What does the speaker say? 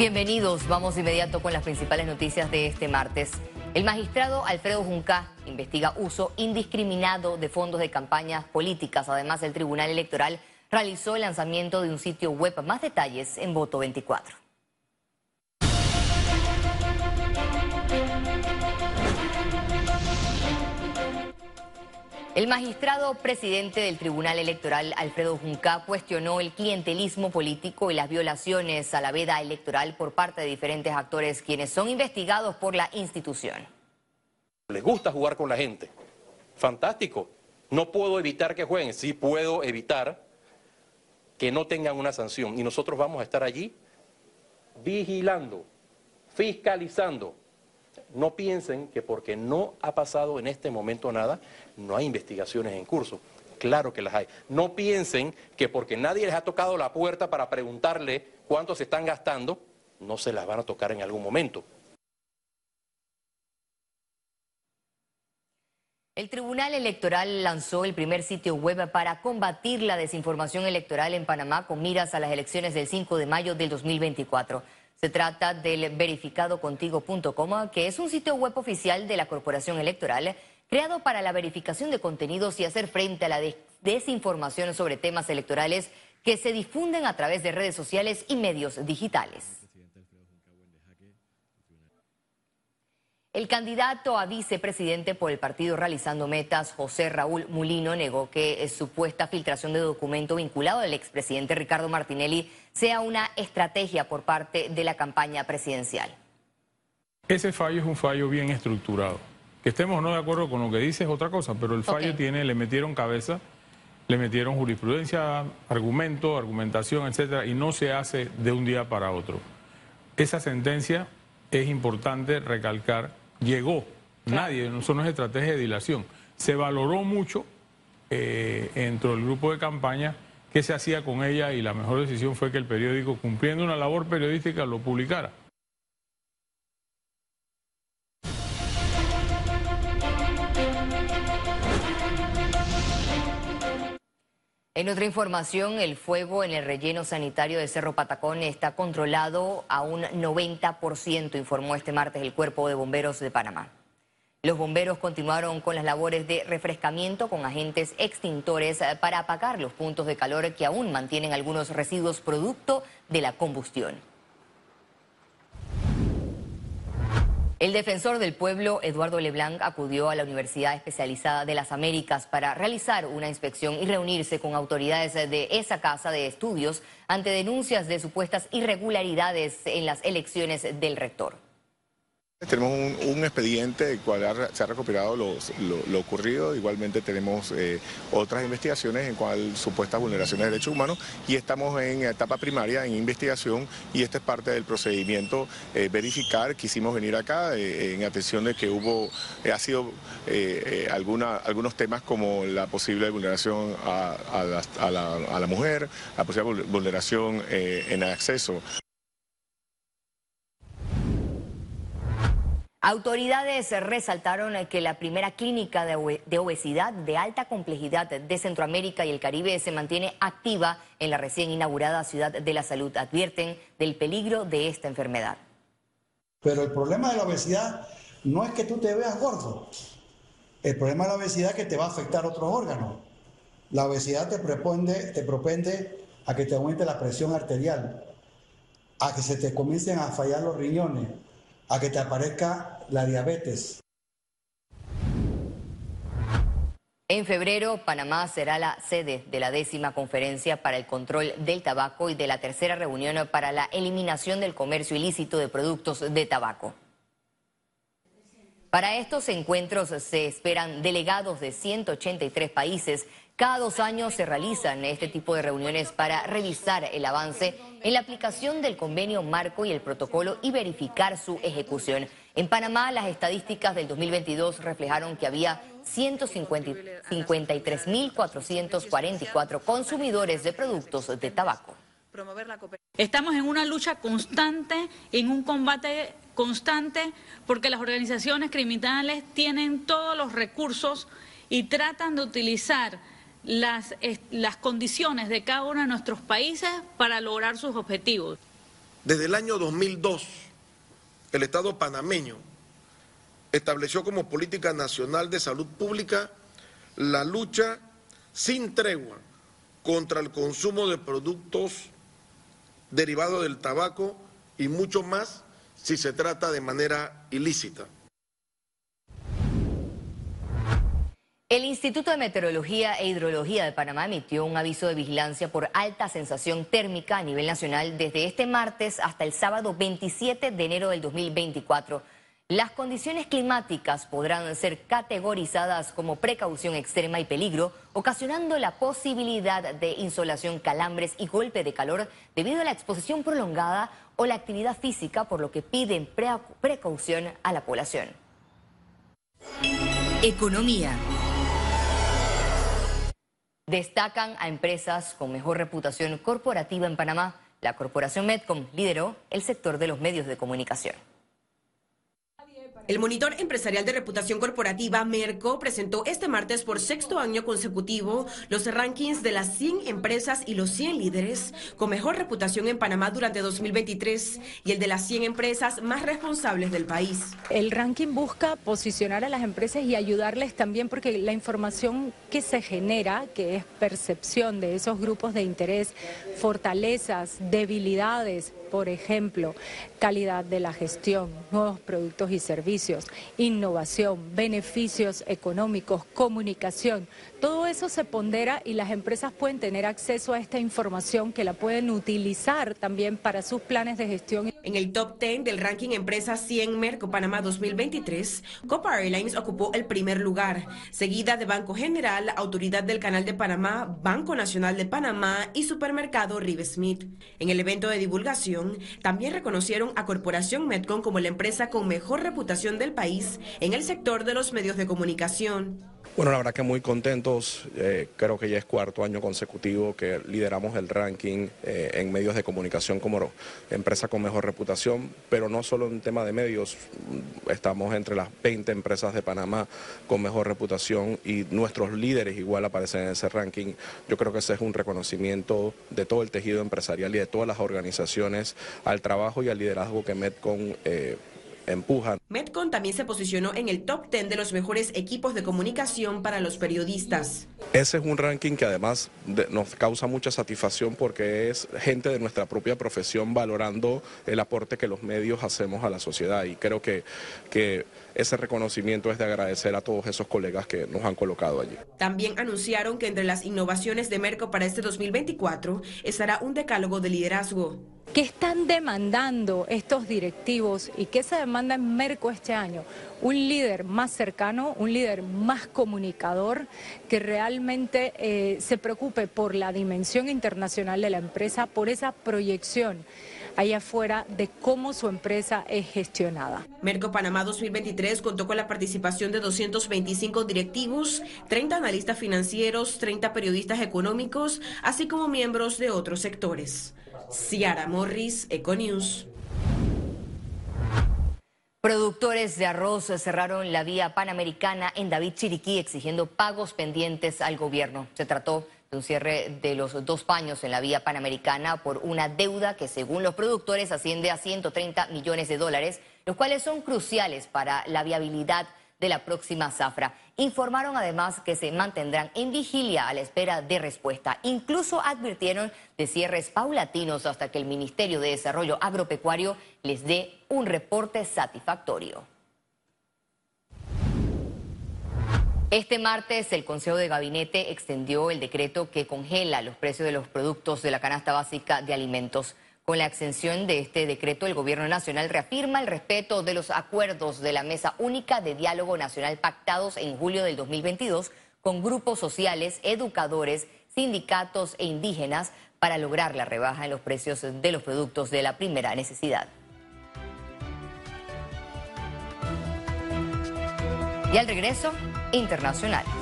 Bienvenidos, vamos inmediato con las principales noticias de este martes. El magistrado Alfredo Junca investiga uso indiscriminado de fondos de campañas políticas. Además, el Tribunal Electoral realizó el lanzamiento de un sitio web. Más detalles en Voto 24. El magistrado presidente del Tribunal Electoral, Alfredo Junca, cuestionó el clientelismo político y las violaciones a la veda electoral por parte de diferentes actores quienes son investigados por la institución. Les gusta jugar con la gente. Fantástico. No puedo evitar que jueguen, sí puedo evitar que no tengan una sanción. Y nosotros vamos a estar allí vigilando, fiscalizando, no piensen que porque no ha pasado en este momento nada, no hay investigaciones en curso. Claro que las hay. No piensen que porque nadie les ha tocado la puerta para preguntarle cuánto se están gastando, no se las van a tocar en algún momento. El Tribunal Electoral lanzó el primer sitio web para combatir la desinformación electoral en Panamá con miras a las elecciones del 5 de mayo del 2024. Se trata del verificadocontigo.com, que es un sitio web oficial de la Corporación Electoral creado para la verificación de contenidos y hacer frente a la desinformación sobre temas electorales que se difunden a través de redes sociales y medios digitales. El candidato a vicepresidente por el partido Realizando Metas, José Raúl Mulino, negó que supuesta filtración de documento vinculado al expresidente Ricardo Martinelli sea una estrategia por parte de la campaña presidencial. Ese fallo es un fallo bien estructurado. Que estemos o no de acuerdo con lo que dice es otra cosa, pero el fallo tiene, le metieron cabeza, le metieron jurisprudencia, argumento, argumentación, etcétera, y no se hace de un día para otro. Esa sentencia es importante recalcar llegó. Nadie, eso no es estrategia de dilación. Se valoró mucho eh, dentro del grupo de campaña qué se hacía con ella y la mejor decisión fue que el periódico, cumpliendo una labor periodística, lo publicara. En otra información, el fuego en el relleno sanitario de Cerro Patacón está controlado a un 90%, informó este martes el Cuerpo de Bomberos de Panamá. Los bomberos continuaron con las labores de refrescamiento con agentes extintores para apagar los puntos de calor que aún mantienen algunos residuos producto de la combustión. El defensor del pueblo, Eduardo Leblanc, acudió a la Universidad Especializada de las Américas para realizar una inspección y reunirse con autoridades de esa casa de estudios ante denuncias de supuestas irregularidades en las elecciones del rector. Tenemos un, expediente el cual se ha recuperado lo, ocurrido, igualmente tenemos eh, otras investigaciones en cual supuestas vulneraciones de derechos humanos y estamos en etapa primaria en investigación y esta es parte del procedimiento eh, verificar, quisimos venir acá eh, en atención de que hubo, ha sido alguna, algunos temas como la posible vulneración a, la, a la mujer, la posible vulneración en acceso. Autoridades resaltaron que la primera clínica de obesidad de alta complejidad de Centroamérica y el Caribe se mantiene activa en la recién inaugurada Ciudad de la Salud. Advierten del peligro de esta enfermedad. Pero el problema de la obesidad no es que tú te veas gordo. El problema de la obesidad es que te va a afectar otros órganos. La obesidad te propende, te propende a que te aumente la presión arterial, a que se te comiencen a fallar los riñones, a que te aparezca la diabetes. En febrero, Panamá será la sede de la décima conferencia para el control del tabaco y de la tercera reunión para la eliminación del comercio ilícito de productos de tabaco. Para estos encuentros se esperan delegados de 183 países cada dos años se realizan este tipo de reuniones para revisar el avance en la aplicación del convenio marco y el protocolo y verificar su ejecución. En Panamá, las estadísticas del 2022 reflejaron que había 153.444 consumidores de productos de tabaco. Estamos en una lucha constante, en un combate constante, porque las organizaciones criminales tienen todos los recursos y tratan de utilizar las, las condiciones de cada uno de nuestros países para lograr sus objetivos. Desde el año 2002, el Estado panameño estableció como política nacional de salud pública la lucha sin tregua contra el consumo de productos derivados del tabaco y mucho más si se trata de manera ilícita. El Instituto de Meteorología e Hidrología de Panamá emitió un aviso de vigilancia por alta sensación térmica a nivel nacional desde este martes hasta el sábado 27 de enero del 2024. Las condiciones climáticas podrán ser categorizadas como precaución extrema y peligro, ocasionando la posibilidad de insolación, calambres y golpe de calor debido a la exposición prolongada o la actividad física, por lo que piden precaución a la población. Economía. Destacan a empresas con mejor reputación corporativa en Panamá. La corporación Medcom lideró el sector de los medios de comunicación. El monitor empresarial de reputación corporativa, Merco, presentó este martes por sexto año consecutivo los rankings de las 100 empresas y los 100 líderes con mejor reputación en Panamá durante 2023 y el de las 100 empresas más responsables del país. El ranking busca posicionar a las empresas y ayudarles también porque la información que se genera, que es percepción de esos grupos de interés, fortalezas, debilidades, por ejemplo, calidad de la gestión, nuevos productos y servicios, innovación, beneficios económicos, comunicación. Todo eso se pondera y las empresas pueden tener acceso a esta información que la pueden utilizar también para sus planes de gestión. En el top 10 del ranking Empresas 100 Merco Panamá 2023, Copa Airlines ocupó el primer lugar, seguida de Banco General, Autoridad del Canal de Panamá, Banco Nacional de Panamá y Supermercado Rive Smith. En el evento de divulgación, también reconocieron a Corporación Medcon como la empresa con mejor reputación del país en el sector de los medios de comunicación. Bueno, la verdad que muy contentos. Eh, creo que ya es cuarto año consecutivo que lideramos el ranking eh, en medios de comunicación como empresa con mejor reputación, pero no solo en tema de medios. Estamos entre las 20 empresas de Panamá con mejor reputación y nuestros líderes igual aparecen en ese ranking. Yo creo que ese es un reconocimiento de todo el tejido empresarial y de todas las organizaciones al trabajo y al liderazgo que Metcon eh, empujan. Metcon también se posicionó en el top 10 de los mejores equipos de comunicación para los periodistas. Ese es un ranking que además nos causa mucha satisfacción porque es gente de nuestra propia profesión valorando el aporte que los medios hacemos a la sociedad y creo que, que ese reconocimiento es de agradecer a todos esos colegas que nos han colocado allí. También anunciaron que entre las innovaciones de Merco para este 2024 estará un decálogo de liderazgo. ¿Qué están demandando estos directivos y qué se demanda en Merco este año? Un líder más cercano, un líder más comunicador, que realmente eh, se preocupe por la dimensión internacional de la empresa, por esa proyección allá afuera de cómo su empresa es gestionada. Merco Panamá 2023 contó con la participación de 225 directivos, 30 analistas financieros, 30 periodistas económicos, así como miembros de otros sectores. Ciara Morris, Econews. Productores de arroz cerraron la vía panamericana en David Chiriquí exigiendo pagos pendientes al gobierno. Se trató de un cierre de los dos paños en la vía panamericana por una deuda que según los productores asciende a 130 millones de dólares, los cuales son cruciales para la viabilidad de la próxima zafra. Informaron además que se mantendrán en vigilia a la espera de respuesta. Incluso advirtieron de cierres paulatinos hasta que el Ministerio de Desarrollo Agropecuario les dé un reporte satisfactorio. Este martes el Consejo de Gabinete extendió el decreto que congela los precios de los productos de la canasta básica de alimentos. Con la exención de este decreto, el Gobierno Nacional reafirma el respeto de los acuerdos de la Mesa Única de Diálogo Nacional pactados en julio del 2022 con grupos sociales, educadores, sindicatos e indígenas para lograr la rebaja en los precios de los productos de la primera necesidad. Y al regreso, internacionales.